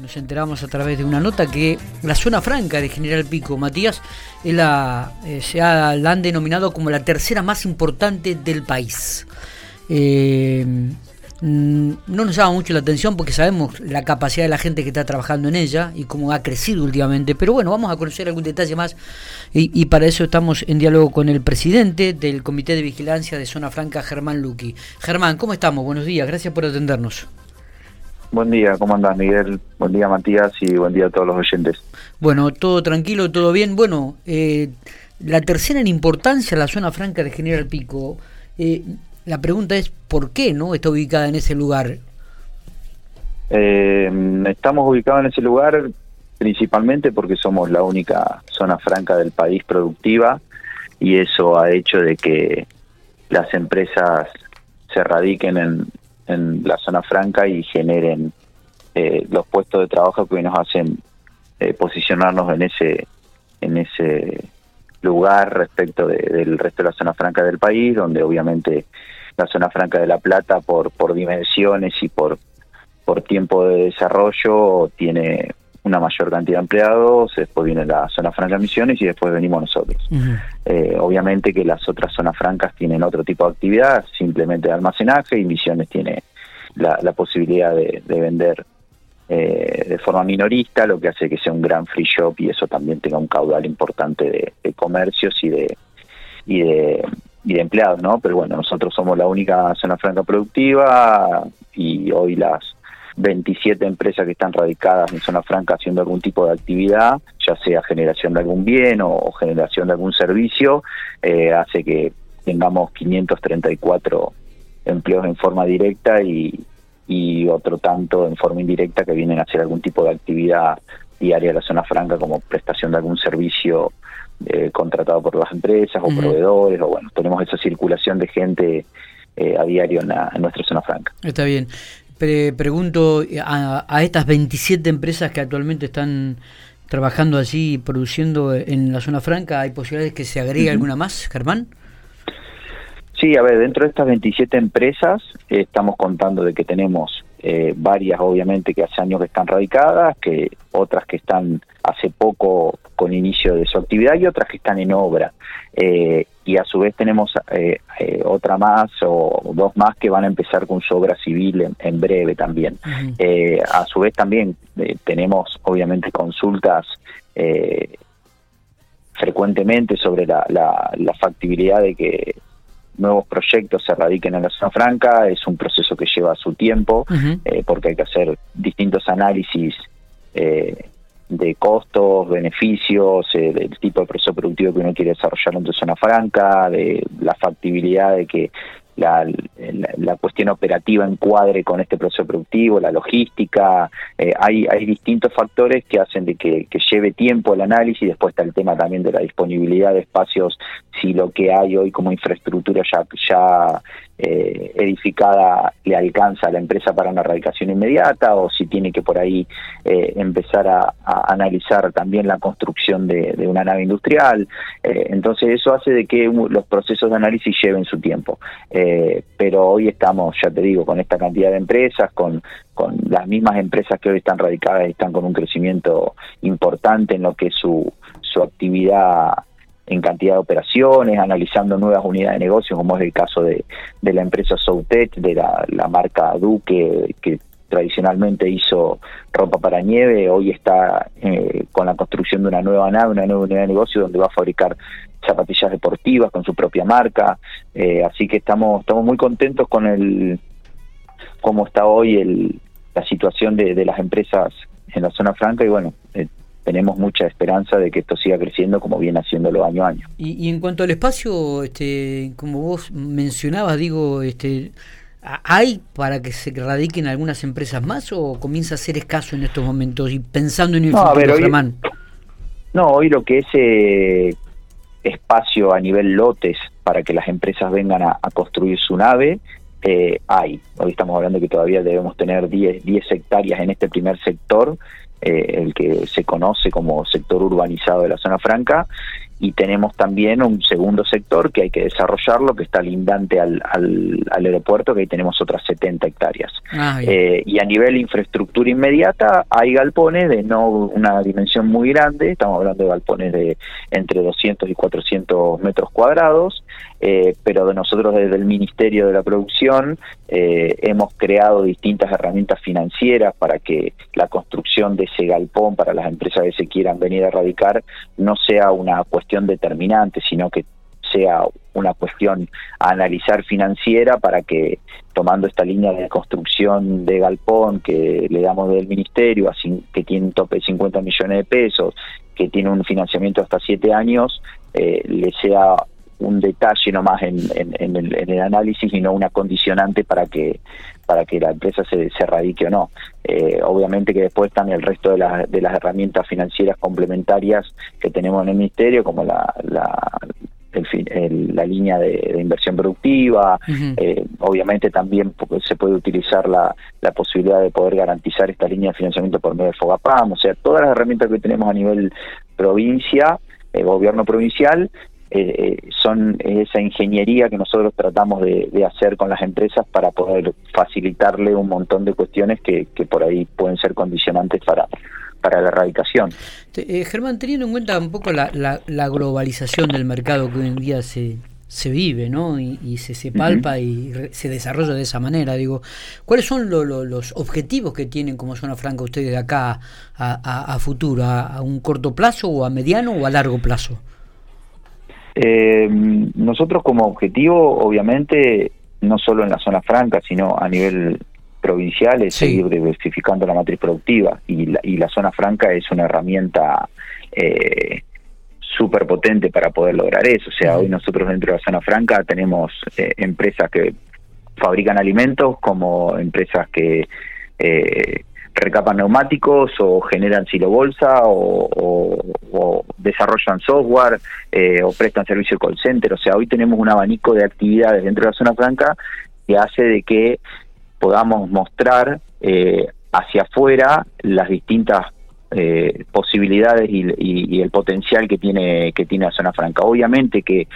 nos enteramos a través de una nota que la zona franca de General Pico, Matías, la, eh, se ha, la han denominado como la tercera más importante del país. Eh, mm, no nos llama mucho la atención porque sabemos la capacidad de la gente que está trabajando en ella y cómo ha crecido últimamente, pero bueno, vamos a conocer algún detalle más y, y para eso estamos en diálogo con el presidente del Comité de Vigilancia de Zona Franca, Germán Luqui. Germán, ¿cómo estamos? Buenos días, gracias por atendernos. Buen día, ¿cómo andás Miguel? Buen día Matías y buen día a todos los oyentes. Bueno, todo tranquilo, todo bien. Bueno, eh, la tercera en importancia, la zona franca de General Pico. Eh, la pregunta es, ¿por qué no está ubicada en ese lugar? Eh, estamos ubicados en ese lugar principalmente porque somos la única zona franca del país productiva y eso ha hecho de que las empresas se radiquen en, en la zona franca y generen eh, los puestos de trabajo que nos hacen eh, posicionarnos en ese en ese lugar respecto del resto de la zona franca del país, donde obviamente la zona franca de La Plata por por dimensiones y por por tiempo de desarrollo tiene una mayor cantidad de empleados, después viene la zona franca de Misiones y después venimos nosotros. Eh, obviamente que las otras zonas francas tienen otro tipo de actividad, simplemente de almacenaje, y Misiones tiene la, posibilidad de, de vender eh, de forma minorista, lo que hace que sea un gran free shop y eso también tenga un caudal importante de, de comercios y de, y de y de empleados, ¿no? Pero bueno, nosotros somos la única zona franca productiva y hoy las 27 empresas que están radicadas en zona franca haciendo algún tipo de actividad, ya sea generación de algún bien o, o generación de algún servicio, eh, hace que tengamos 534 empleos en forma directa y, y otro tanto en forma indirecta que vienen a hacer algún tipo de actividad diaria de la zona franca como prestación de algún servicio eh, contratado por las empresas o proveedores o bueno, tenemos esa circulación de gente eh, a diario en, la- en nuestra zona franca. Está bien. Pre- pregunto a, a estas 27 empresas que actualmente están trabajando allí y produciendo en la zona franca, ¿hay posibilidades que se agregue alguna más, Germán? Sí, a ver, dentro de estas 27 empresas eh, estamos contando de que tenemos eh, varias, obviamente, que hace años que están radicadas, que otras que están hace poco con inicio de su actividad y otras que están en obra. Eh, y a su vez tenemos eh, eh, otra más o dos más que van a empezar con su obra civil en, en breve también. Eh, a su vez también eh, tenemos obviamente consultas eh, frecuentemente sobre la, la, la factibilidad de que nuevos proyectos se radiquen en la zona franca. Es un proceso que lleva su tiempo porque hay que hacer distintos análisis eh, de costos, beneficios, eh, del tipo de proceso productivo que uno quiere desarrollar en tu zona franca, de la factibilidad de que la, la, cuestión operativa encuadre con este proceso productivo, la logística, eh, hay, hay distintos factores que hacen de que, que lleve tiempo el análisis, después está el tema también de la disponibilidad de espacios, si lo que hay hoy como infraestructura ya, ya eh, edificada le alcanza a la empresa para una erradicación inmediata o si tiene que por ahí eh, empezar a, analizar también la construcción de, de una nave industrial. Eh, entonces eso hace de que los procesos de análisis lleven su tiempo. Eh, pero hoy estamos, ya te digo, con esta cantidad de empresas, con, con las mismas empresas que hoy están radicadas y están con un crecimiento importante en lo que es su, su actividad en cantidad de operaciones, analizando nuevas unidades de negocio, como es el caso de, de la empresa Soutech, de la, marca Duque, que tradicionalmente hizo ropa para nieve, hoy está eh, con la construcción de una nueva nave, una nueva unidad de negocio donde va a fabricar zapatillas deportivas con su propia marca, eh, así que estamos estamos muy contentos con el cómo está hoy el, la situación de, de las empresas en la zona franca y bueno, eh, tenemos mucha esperanza de que esto siga creciendo como viene haciéndolo año a año. Y, y en cuanto al espacio, este, como vos mencionabas, digo, este, ¿hay para que se radiquen algunas empresas más o comienza a ser escaso en estos momentos y pensando en el no, futuro, a ver, hoy? No, hoy lo que es eh, espacio a nivel lotes para que las empresas vengan a, a construir su nave, eh, hay. Hoy estamos hablando que todavía debemos tener 10, 10 hectáreas en este primer sector, eh, el que se conoce como sector urbanizado de la zona franca, y tenemos también un segundo sector que hay que desarrollarlo, que está lindante al, al, aeropuerto, que ahí tenemos otras 70 hectáreas. Ah, eh, y a nivel infraestructura inmediata, hay galpones de no una dimensión muy grande, estamos hablando de galpones de entre 200 y 400 metros cuadrados, eh, pero de nosotros desde el Ministerio de la Producción eh, hemos creado distintas herramientas financieras para que la construcción de ese galpón para las empresas que se quieran venir a radicar no sea una cuestión determinante, sino que sea una cuestión a analizar financiera para que tomando esta línea de construcción de galpón que le damos del ministerio, así, que tiene un tope de 50 millones de pesos, que tiene un financiamiento hasta siete años, eh, le sea un detalle nomás en, en, el, en, el, análisis y no una condicionante para que para que la empresa se, se radique o no. Eh, obviamente que después están el resto de, de las herramientas financieras complementarias que tenemos en el ministerio, como la, la, el, la línea de, inversión productiva, eh, obviamente también se puede utilizar la, la, posibilidad de poder garantizar esta línea de financiamiento por medio del FOGAPAM, o sea, todas las herramientas que tenemos a nivel provincia, eh, gobierno provincial, eh, eh, son esa ingeniería que nosotros tratamos de, hacer con las empresas para poder facilitarle un montón de cuestiones que, por ahí pueden ser condicionantes para, para la erradicación. Eh, Germán, teniendo en cuenta un poco la, la, globalización del mercado que hoy en día se, se vive, ¿no? Y, se, se palpa y se desarrolla de esa manera. Digo, ¿cuáles son los objetivos que tienen como zona franca ustedes de acá a, a, futuro, a, un corto plazo o a mediano o a largo plazo? Eh, nosotros como objetivo, obviamente, no solo en la zona franca, sino a nivel provincial, es seguir diversificando la matriz productiva. Y la, y la zona franca es una herramienta eh, súper potente para poder lograr eso. O sea, hoy nosotros dentro de la zona franca tenemos eh, empresas que fabrican alimentos como empresas que eh, recapan neumáticos o generan silobolsa o, o, desarrollan software eh, o prestan servicio call center. O sea, hoy tenemos un abanico de actividades dentro de la zona franca que hace de que podamos mostrar eh, hacia afuera las distintas eh, posibilidades y, y, el potencial que tiene que tiene la zona franca. Obviamente que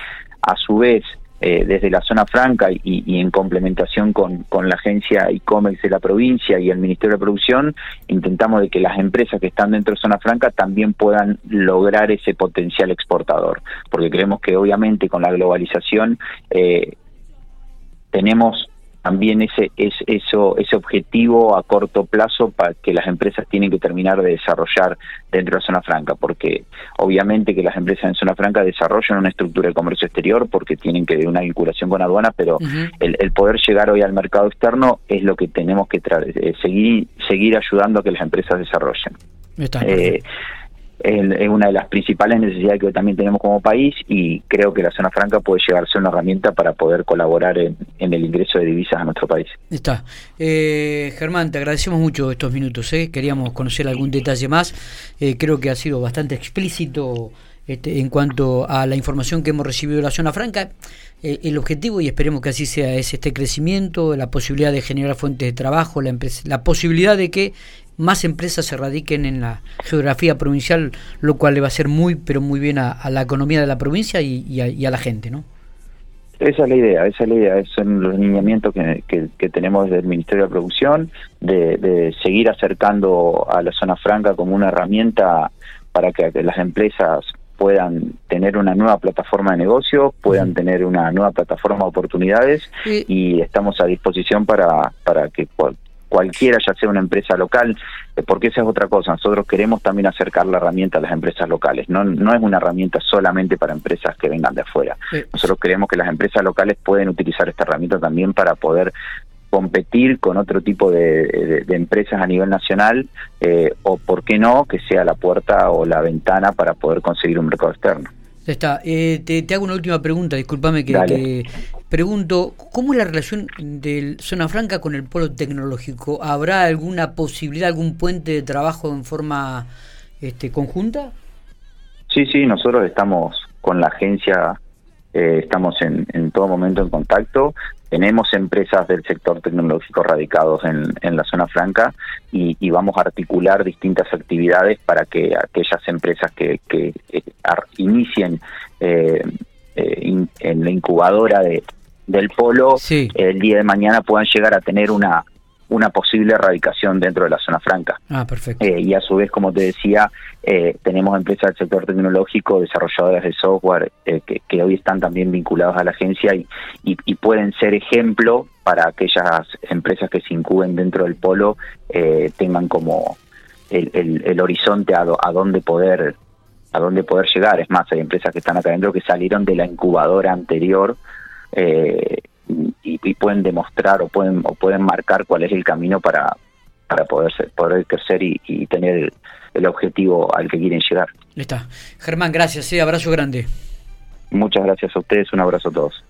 a su vez eh, desde la zona franca y, en complementación con, con la agencia e-commerce de la provincia y el Ministerio de Producción, intentamos de que las empresas que están dentro de zona franca también puedan lograr ese potencial exportador, porque creemos que obviamente con la globalización eh, tenemos también ese, ese, eso, ese objetivo a corto plazo para que las empresas tienen que terminar de desarrollar dentro de la zona franca, porque obviamente que las empresas en zona franca desarrollan una estructura de comercio exterior porque tienen que una vinculación con aduana, pero el, poder llegar hoy al mercado externo es lo que tenemos que eh, seguir, seguir ayudando a que las empresas desarrollen. Eh, es una de las principales necesidades que también tenemos como país y creo que la zona franca puede llegar a ser una herramienta para poder colaborar en, el ingreso de divisas a nuestro país. Está. Eh, Germán, te agradecemos mucho estos minutos. ¿eh? Queríamos conocer algún detalle más. Eh, creo que ha sido bastante explícito este, en cuanto a la información que hemos recibido de la zona franca. Eh, el objetivo, y esperemos que así sea, es este crecimiento, la posibilidad de generar fuentes de trabajo, la, la posibilidad de que más empresas se radiquen en la geografía provincial, lo cual le va a ser muy, pero muy bien a, la economía de la provincia y, a, la gente, ¿no? Esa es la idea, esa es la idea, esos son los lineamientos que, que, tenemos desde el Ministerio de Producción, de, seguir acercando a la zona franca como una herramienta para que las empresas puedan tener una nueva plataforma de negocio, puedan tener una nueva plataforma de oportunidades y estamos a disposición para, para que cualquiera, ya sea una empresa local, eh, porque esa es otra cosa. Nosotros queremos también acercar la herramienta a las empresas locales. No, no es una herramienta solamente para empresas que vengan de afuera. Nosotros queremos que las empresas locales pueden utilizar esta herramienta también para poder competir con otro tipo de, empresas a nivel nacional eh, o, por qué no, que sea la puerta o la ventana para poder conseguir un mercado externo. Está. Eh, te, hago una última pregunta, discúlpame que, pregunto, ¿cómo es la relación de Zona Franca con el polo tecnológico? ¿Habrá alguna posibilidad, algún puente de trabajo en forma este, conjunta? Sí, sí, nosotros estamos con la agencia, eh, estamos en, en todo momento en contacto. Tenemos empresas del sector tecnológico radicados en, en la zona franca y, vamos a articular distintas actividades para que aquellas empresas que, que eh, inicien eh, eh, en la incubadora de, del polo el día de mañana puedan llegar a tener una una posible erradicación dentro de la zona franca. Ah, perfecto. Eh, y a su vez, como te decía, eh, tenemos empresas del sector tecnológico, desarrolladoras de software, eh, que, hoy están también vinculados a la agencia y, y, pueden ser ejemplo para aquellas empresas que se incuben dentro del polo, tengan como el, el, horizonte a, a dónde poder a dónde poder llegar. Es más, hay empresas que están acá adentro que salieron de la incubadora anterior y, pueden demostrar o pueden o pueden marcar cuál es el camino para para poder poder crecer y, tener el, objetivo al que quieren llegar. Está. Germán, gracias, sí, abrazo grande. Muchas gracias a ustedes, un abrazo a todos.